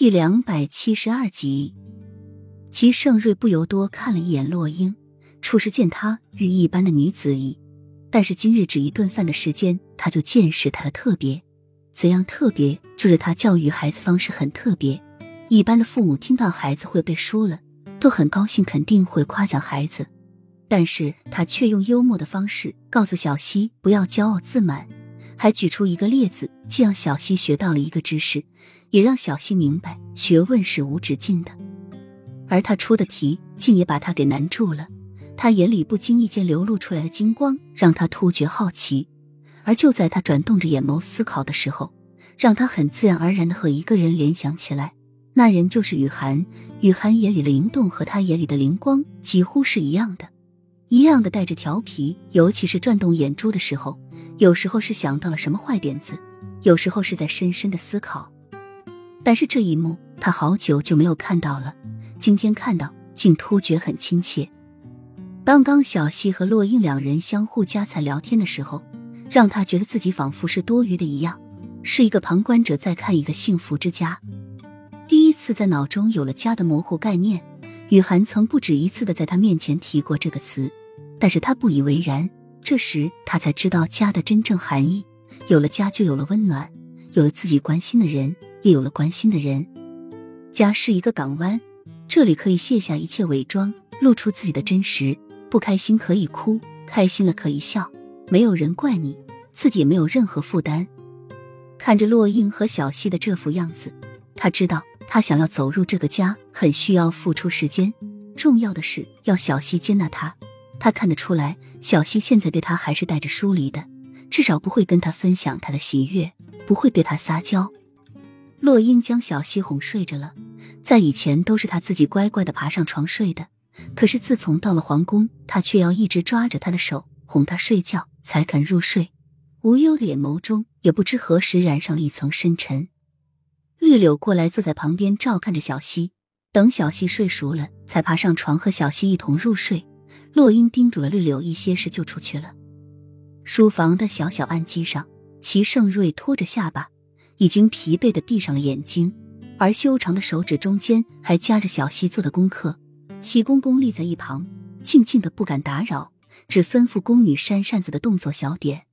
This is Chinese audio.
第两百七十二集，齐盛瑞不由多看了一眼洛英，初时见她与一般的女子矣，但是今日只一顿饭的时间，他就见识她的特别。怎样特别？就是他教育孩子方式很特别。一般的父母听到孩子会背书了，都很高兴，肯定会夸奖孩子，但是他却用幽默的方式告诉小溪不要骄傲自满。还举出一个例子，既让小溪学到了一个知识，也让小溪明白学问是无止境的。而他出的题，竟也把他给难住了。他眼里不经意间流露出来的金光，让他突觉好奇。而就在他转动着眼眸思考的时候，让他很自然而然的和一个人联想起来，那人就是雨涵。雨涵眼里的灵动和他眼里的灵光几乎是一样的。一样的带着调皮，尤其是转动眼珠的时候，有时候是想到了什么坏点子，有时候是在深深的思考。但是这一幕他好久就没有看到了，今天看到，竟突觉很亲切。刚刚小溪和洛英两人相互夹菜聊天的时候，让他觉得自己仿佛是多余的一样，是一个旁观者在看一个幸福之家。第一次在脑中有了家的模糊概念，雨涵曾不止一次的在他面前提过这个词。但是他不以为然。这时他才知道家的真正含义：有了家，就有了温暖，有了自己关心的人，也有了关心的人。家是一个港湾，这里可以卸下一切伪装，露出自己的真实。不开心可以哭，开心了可以笑，没有人怪你，自己也没有任何负担。看着洛英和小溪的这副样子，他知道他想要走入这个家，很需要付出时间。重要的是要小溪接纳他。他看得出来，小溪现在对他还是带着疏离的，至少不会跟他分享他的喜悦，不会对他撒娇。洛英将小溪哄睡着了，在以前都是他自己乖乖的爬上床睡的，可是自从到了皇宫，他却要一直抓着他的手哄他睡觉才肯入睡。无忧的眼眸中也不知何时染上了一层深沉。绿柳过来坐在旁边照看着小溪，等小溪睡熟了，才爬上床和小溪一同入睡。洛英叮嘱了绿柳一些事，就出去了。书房的小小案几上，齐盛瑞托着下巴，已经疲惫的闭上了眼睛，而修长的手指中间还夹着小西做的功课。齐公公立在一旁，静静的不敢打扰，只吩咐宫女扇扇子的动作小点。